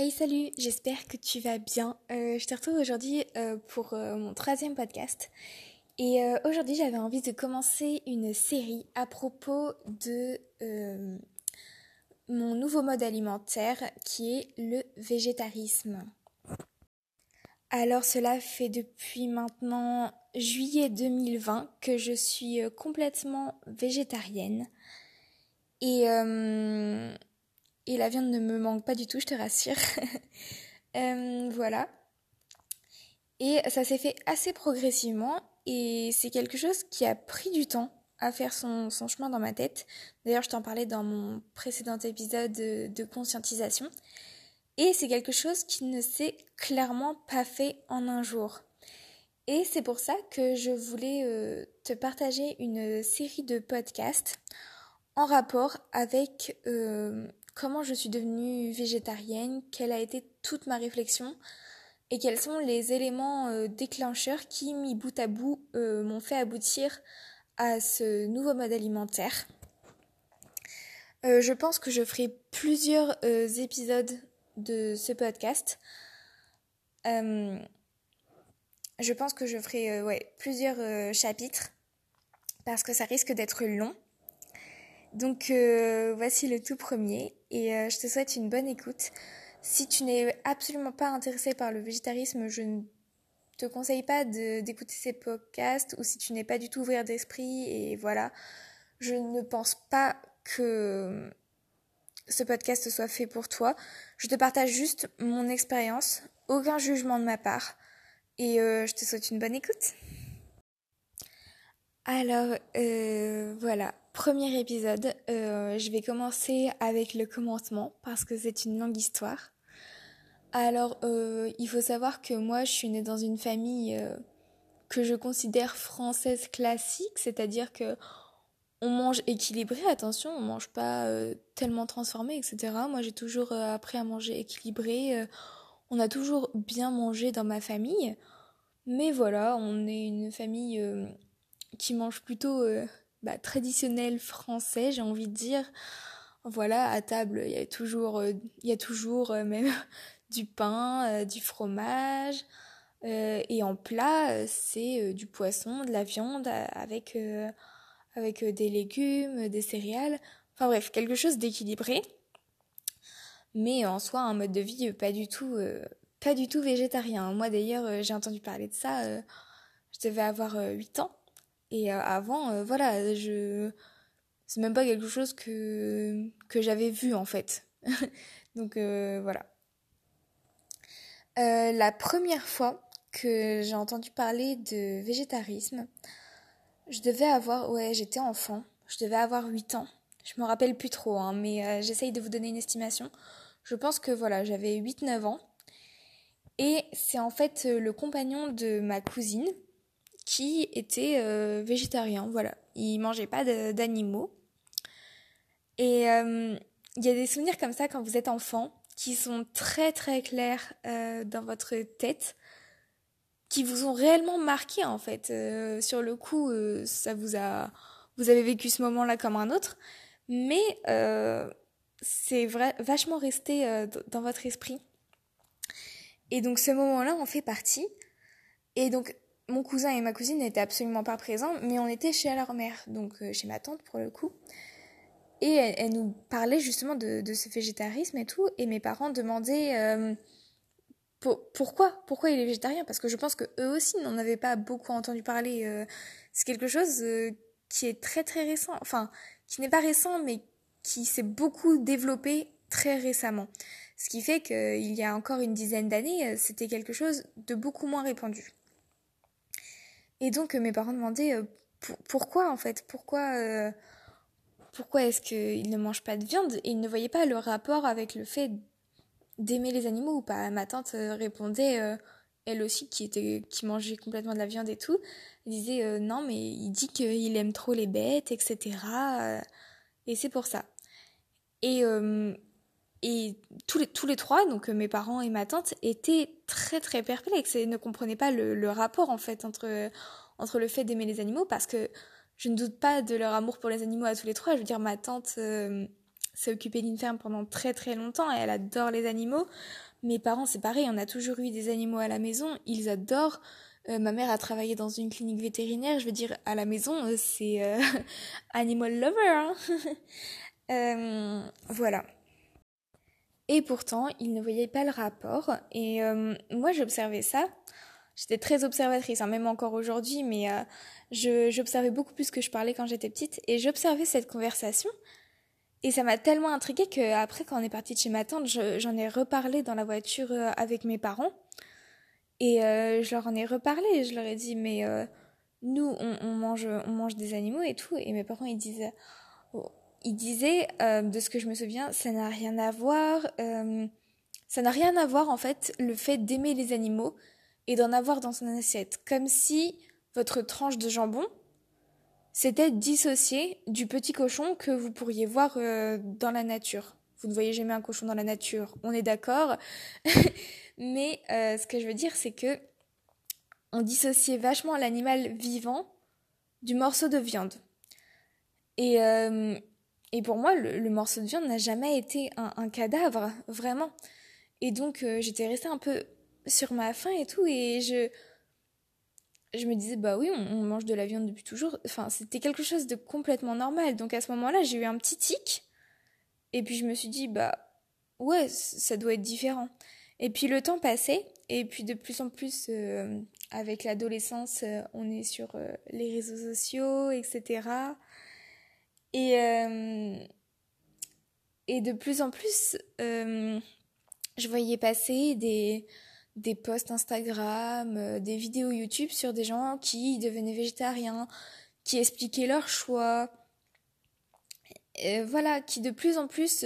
Hey salut, j'espère que tu vas bien. Euh, je te retrouve aujourd'hui euh, pour euh, mon troisième podcast. Et aujourd'hui j'avais envie de commencer une série à propos de mon nouveau mode alimentaire qui est le végétarisme. Alors cela fait depuis maintenant juillet 2020 que je suis complètement végétarienne. Et et la viande ne me manque pas du tout, je te rassure. Euh, voilà. Et ça s'est fait assez progressivement et c'est quelque chose qui a pris du temps à faire son, chemin dans ma tête. D'ailleurs, je t'en parlais dans mon précédent épisode de, conscientisation. Et c'est quelque chose qui ne s'est clairement pas fait en un jour. Et c'est pour ça que je voulais euh, te partager une série de podcasts en rapport avec euh, comment je suis devenue végétarienne, quelle a été toute ma réflexion et quels sont les éléments euh, déclencheurs qui, mis bout à bout, euh, m'ont fait aboutir à ce nouveau mode alimentaire. Euh, je pense que je ferai plusieurs épisodes de ce podcast. je pense que je ferai plusieurs chapitres parce que ça risque d'être long. Donc voici le tout premier et euh, je te souhaite une bonne écoute. Si tu n'es absolument pas intéressé par le végétarisme, je ne te conseille pas d'écouter ces podcasts ou si tu n'es pas du tout ouvert d'esprit et voilà, je ne pense pas que ce podcast soit fait pour toi. Je te partage juste mon expérience, aucun jugement de ma part et euh, je te souhaite une bonne écoute. Alors voilà, Premier épisode, euh, je vais commencer avec le commencement parce que c'est une longue histoire. Alors, euh, il faut savoir que moi, je suis née dans une famille euh, que je considère française classique, c'est-à-dire que on mange équilibré, attention, on mange pas tellement transformé, etc. Moi, j'ai toujours appris à manger équilibré. on a toujours bien mangé dans ma famille, mais voilà, on est une famille qui mange plutôt bah, traditionnel français, j'ai envie de dire. Voilà, à table, il y a toujours, euh, il y a toujours euh, même du pain, euh, du fromage. et en plat, c'est du poisson, de la viande avec, avec des légumes, des céréales. Enfin bref, quelque chose d'équilibré. Mais en soi, un mode de vie pas du tout, pas du tout végétarien. Moi d'ailleurs, j'ai entendu parler de ça. je devais avoir 8 ans. Et euh, avant, euh, voilà, je c'est même pas quelque chose que que j'avais vu en fait. Donc euh, voilà. la première fois que j'ai entendu parler de végétarisme, je devais avoir ouais, j'étais enfant, je devais avoir 8 ans. Je me rappelle plus trop hein, mais j'essaye de vous donner une estimation. Je pense que voilà, j'avais 8 9 ans. Et c'est en fait le compagnon de ma cousine qui était euh, végétarien. Voilà, il mangeait pas d'animaux. Et euh, il y a des souvenirs comme ça quand vous êtes enfant qui sont très très clairs euh, dans votre tête, qui vous ont réellement marqué en fait. sur le coup, ça vous a, vous avez vécu ce moment-là comme un autre, mais c'est vachement resté dans votre esprit. Et donc ce moment-là en fait partie. Et donc mon cousin et ma cousine n'étaient absolument pas présents, mais on était chez leur mère, donc euh, chez ma tante pour le coup. Et elle, nous parlait justement de, ce végétarisme et tout, et mes parents demandaient euh, pourquoi, pourquoi il est végétarien, parce que je pense que eux aussi n'en avaient pas beaucoup entendu parler. Euh, c'est quelque chose qui est très très récent, enfin qui n'est pas récent, mais qui s'est beaucoup développé très récemment. Ce qui fait qu'il y a encore une dizaine d'années, c'était quelque chose de beaucoup moins répandu. Et donc euh, mes parents demandaient euh, pourquoi en fait, pourquoi, euh, pourquoi est-ce qu'ils ne mangent pas de viande? Et ils ne voyaient pas le rapport avec le fait d'aimer les animaux ou pas. Ma tante répondait, elle aussi qui était, qui mangeait complètement de la viande et tout, disait non mais il dit qu'il aime trop les bêtes, etc. et c'est pour ça. Et et tous les, tous les trois, donc mes parents et ma tante, étaient très très perplexes et ne comprenaient pas le, le rapport en fait entre, entre le fait d'aimer les animaux parce que je ne doute pas de leur amour pour les animaux à tous les trois. Je veux dire, ma tante euh, s'est occupée d'une ferme pendant très très longtemps et elle adore les animaux. Mes parents, c'est pareil, on a toujours eu des animaux à la maison, ils adorent. Euh, ma mère a travaillé dans une clinique vétérinaire, je veux dire, à la maison, euh, c'est euh, animal lover. Hein voilà. Et pourtant, ils ne voyaient pas le rapport. Et moi, j'observais ça. J'étais très observatrice, hein, même encore aujourd'hui, mais j'observais beaucoup plus que je parlais quand j'étais petite. Et j'observais cette conversation. Et ça m'a tellement intriguée qu'après, quand on est parti de chez ma tante, j'en ai reparlé dans la voiture avec mes parents. Et euh, je leur en ai reparlé, je leur ai dit, mais euh, nous, on, mange, on mange des animaux et tout. Et mes parents, ils disaient, oh, ils disaient euh, de ce que je me souviens, ça n'a rien à voir. ça n'a rien à voir, en fait, le fait d'aimer les animaux et d'en avoir dans son assiette. Comme si votre tranche de jambon, c'était dissocié du petit cochon que vous pourriez voir dans la nature. Vous ne voyez jamais un cochon dans la nature, on est d'accord. Mais euh, ce que je veux dire, c'est que on dissociait vachement l'animal vivant du morceau de viande. Et, euh, et pour moi, le, morceau de viande n'a jamais été un, cadavre, vraiment. Et donc, euh, j'étais restée un peu sur ma faim et tout, et je, je me disais, bah oui, on, mange de la viande depuis toujours. Enfin, c'était quelque chose de complètement normal. Donc à ce moment-là, j'ai eu un petit tic. Et puis je me suis dit, bah ouais, ça doit être différent. Et puis le temps passait, et puis de plus en plus, euh, avec l'adolescence, euh, on est sur les réseaux sociaux, etc. Et, et de plus en plus, je voyais passer des, des posts Instagram, des vidéos YouTube sur des gens qui devenaient végétariens, qui expliquaient leur choix, voilà, qui de plus en plus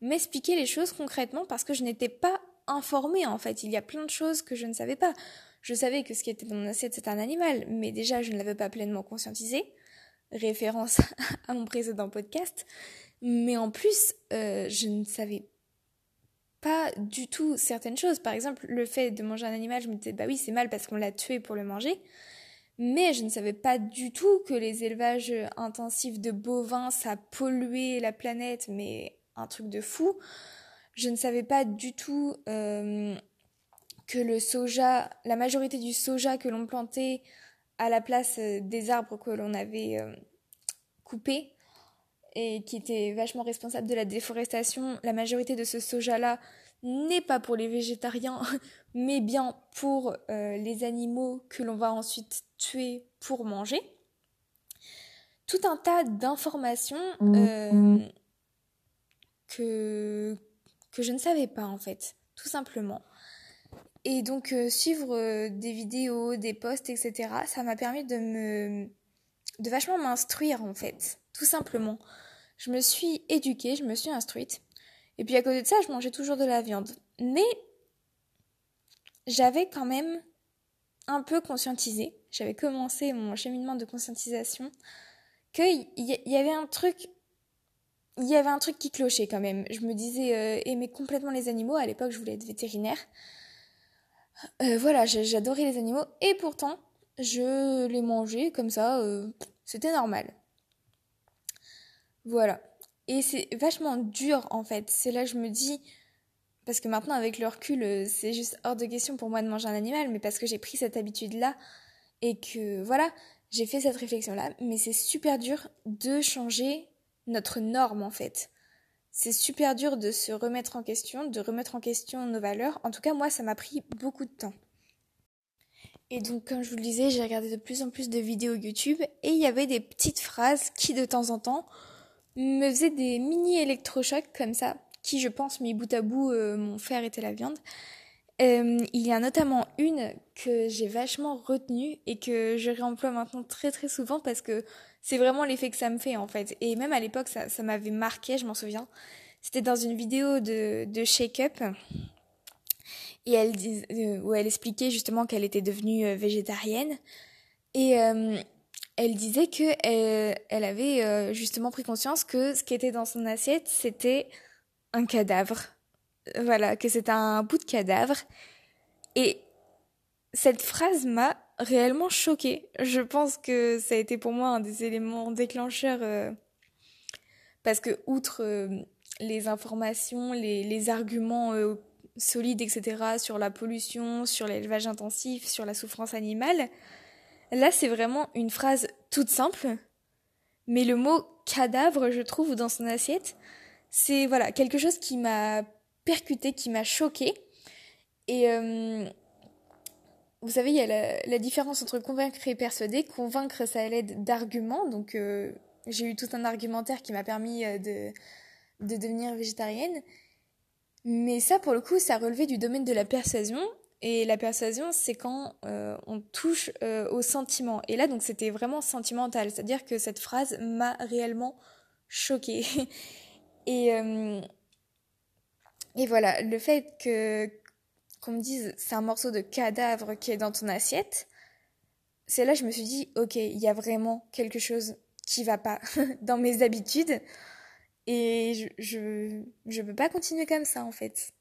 m'expliquer les choses concrètement parce que je n'étais pas informée en fait. Il y a plein de choses que je ne savais pas. Je savais que ce qui était dans mon assiette c'était un animal, mais déjà je ne l'avais pas pleinement conscientisé. Référence à mon précédent podcast. Mais en plus, euh, je ne savais pas du tout certaines choses. Par exemple, le fait de manger un animal, je me disais bah oui c'est mal parce qu'on l'a tué pour le manger. Mais je ne savais pas du tout que les élevages intensifs de bovins, ça polluait la planète, mais un truc de fou. Je ne savais pas du tout euh, que le soja, la majorité du soja que l'on plantait à la place euh, des arbres que l'on avait euh, coupés et qui était vachement responsable de la déforestation, la majorité de ce soja-là n'est pas pour les végétariens, mais bien pour les animaux que l'on va ensuite tuer pour manger. Tout un tas d'informations mmh que, que je ne savais pas en fait, tout simplement. Et donc euh, suivre euh, des vidéos, des posts, etc., ça m'a permis de me de vachement m'instruire en fait, tout simplement. Je me suis éduquée, je me suis instruite. Et puis à côté de ça, je mangeais toujours de la viande. Mais j'avais quand même un peu conscientisé, j'avais commencé mon cheminement de conscientisation, qu'il y avait un truc il y avait un truc qui clochait quand même. Je me disais euh, aimer complètement les animaux. À l'époque, je voulais être vétérinaire. Euh, voilà, j'adorais les animaux. Et pourtant, je les mangeais comme ça. Euh, c'était normal. Voilà. Et c'est vachement dur en fait. C'est là que je me dis. Parce que maintenant, avec le recul, c'est juste hors de question pour moi de manger un animal. Mais parce que j'ai pris cette habitude-là. Et que voilà, j'ai fait cette réflexion-là. Mais c'est super dur de changer notre norme en fait. C'est super dur de se remettre en question, de remettre en question nos valeurs. En tout cas, moi, ça m'a pris beaucoup de temps. Et donc, comme je vous le disais, j'ai regardé de plus en plus de vidéos YouTube et il y avait des petites phrases qui, de temps en temps, me faisaient des mini électrochocs comme ça, qui, je pense, mis bout à bout, mon fer était la viande. Euh, il y a notamment une que j'ai vachement retenue et que je réemploie maintenant très très souvent parce que c'est vraiment l'effet que ça me fait en fait. Et même à l'époque, ça, ça m'avait marqué, je m'en souviens. C'était dans une vidéo de, de Shake Up. Et elle, euh, où elle expliquait justement qu'elle était devenue euh, végétarienne. Et euh, elle disait que elle, elle avait justement pris conscience que ce qui était dans son assiette, c'était un cadavre. Voilà, que c'était un bout de cadavre. Et cette phrase m'a réellement choquée. Je pense que ça a été pour moi un des éléments déclencheurs euh, parce que outre euh, les informations, les, arguments euh, solides, etc., sur la pollution, sur l'élevage intensif, sur la souffrance animale. Là, c'est vraiment une phrase toute simple, mais le mot cadavre, je trouve, dans son assiette, c'est voilà quelque chose qui m'a percuté, qui m'a choqué. Et vous savez, il y a la, différence entre convaincre et persuader. Convaincre, ça l'aide d'arguments. Donc, euh, j'ai eu tout un argumentaire qui m'a permis euh, de, de devenir végétarienne. Mais ça, pour le coup, ça relevait du domaine de la persuasion. Et la persuasion, c'est quand euh, on touche au sentiment. Et là, donc, c'était vraiment sentimental. C'est-à-dire que cette phrase m'a réellement choquée. et, et voilà, le fait que qu'on me dise c'est un morceau de cadavre qui est dans ton assiette, c'est là que je me suis dit, ok, il y a vraiment quelque chose qui va pas dans mes habitudes. Et je, je, je peux pas continuer comme ça, en fait.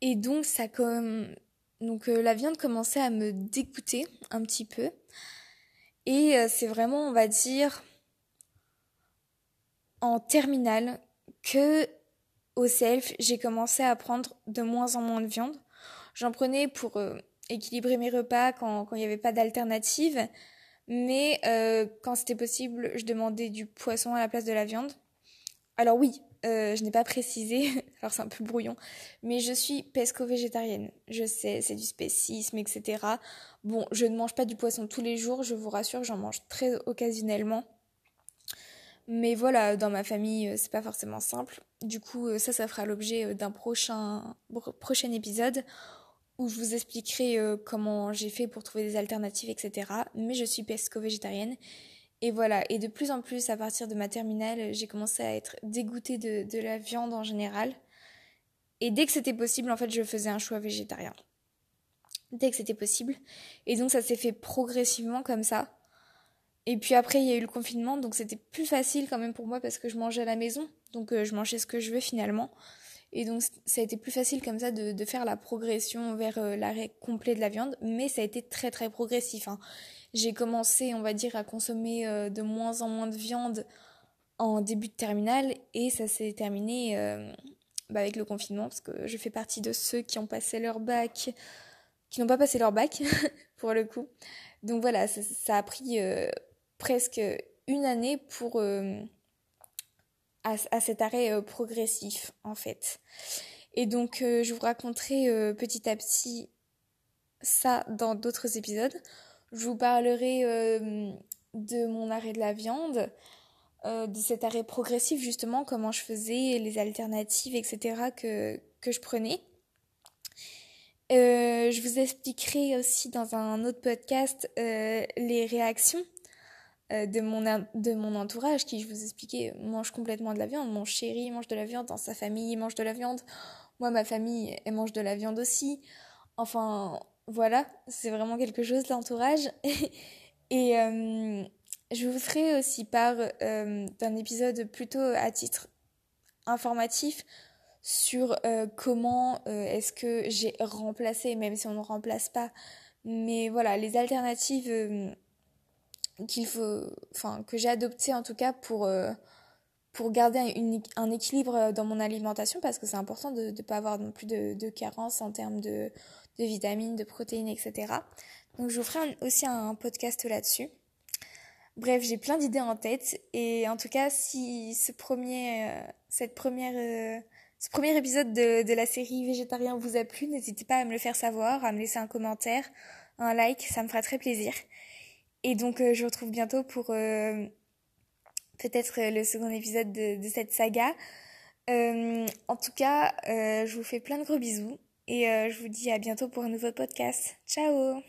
Et donc, ça comme. Donc, euh, la viande commençait à me dégoûter un petit peu. Et euh, c'est vraiment, on va dire, en terminale que au self, j'ai commencé à prendre de moins en moins de viande. J'en prenais pour euh, équilibrer mes repas quand il n'y avait pas d'alternative. Mais quand c'était possible, je demandais du poisson à la place de la viande. Alors oui, euh, je n'ai pas précisé, alors c'est un peu brouillon, mais je suis pesco-végétarienne. Je sais, c'est du spécisme, etc. Bon, je ne mange pas du poisson tous les jours, je vous rassure, j'en mange très occasionnellement. Mais voilà, dans ma famille, euh, c'est pas forcément simple. Du coup, euh, ça, ça fera l'objet d'un prochain, prochain épisode où je vous expliquerai comment j'ai fait pour trouver des alternatives, etc. Mais je suis pesco-végétarienne et voilà, et de plus en plus, à partir de ma terminale, j'ai commencé à être dégoûtée de, la viande en général. Et dès que c'était possible, en fait, je faisais un choix végétarien. Dès que c'était possible. Et donc, ça s'est fait progressivement comme ça. Et puis après, il y a eu le confinement, donc c'était plus facile quand même pour moi parce que je mangeais à la maison. Donc, euh, je mangeais ce que je veux finalement. Et donc, ça a été plus facile comme ça de, faire la progression vers euh, l'arrêt complet de la viande. Mais ça a été très, très progressif. Hein j'ai commencé, on va dire, à consommer euh, de moins en moins de viande en début de terminale et ça s'est terminé bah, avec le confinement parce que je fais partie de ceux qui ont passé leur bac, qui n'ont pas passé leur bac pour le coup. Donc voilà, ça, a pris presque une année pour à, à, cet arrêt progressif en fait. Et donc je vous raconterai petit à petit ça dans d'autres épisodes. Je vous parlerai euh, de mon arrêt de la viande, euh, de cet arrêt progressif justement, comment je faisais, les alternatives, etc. que, que je prenais. Euh, je vous expliquerai aussi dans un autre podcast les réactions de, mon, de mon entourage qui, je vous expliquais, mange complètement de la viande. Mon chéri mange de la viande, dans sa famille il mange de la viande. Moi, ma famille, elle mange de la viande aussi. Enfin, voilà, c'est vraiment quelque chose, l'entourage. Et euh, je vous ferai aussi part euh, d'un épisode plutôt à titre informatif sur euh, comment est-ce que j'ai remplacé, même si on ne remplace pas, mais voilà, les alternatives qu'il faut, enfin, que j'ai adoptées en tout cas pour, pour garder un équilibre dans mon alimentation, parce que c'est important de ne pas avoir non plus de, de carence en termes de, de vitamines, de protéines, etc. Donc je vous ferai aussi un podcast là-dessus. Bref, j'ai plein d'idées en tête et en tout cas, si ce premier, euh, cette première, euh, ce premier épisode de, la série Végétarien vous a plu, n'hésitez pas à me le faire savoir, à me laisser un commentaire, un like, ça me fera très plaisir. Et donc, euh, je vous retrouve bientôt pour peut-être le second épisode de, cette saga. en tout cas, je vous fais plein de gros bisous et euh, je vous dis à bientôt pour un nouveau podcast. Ciao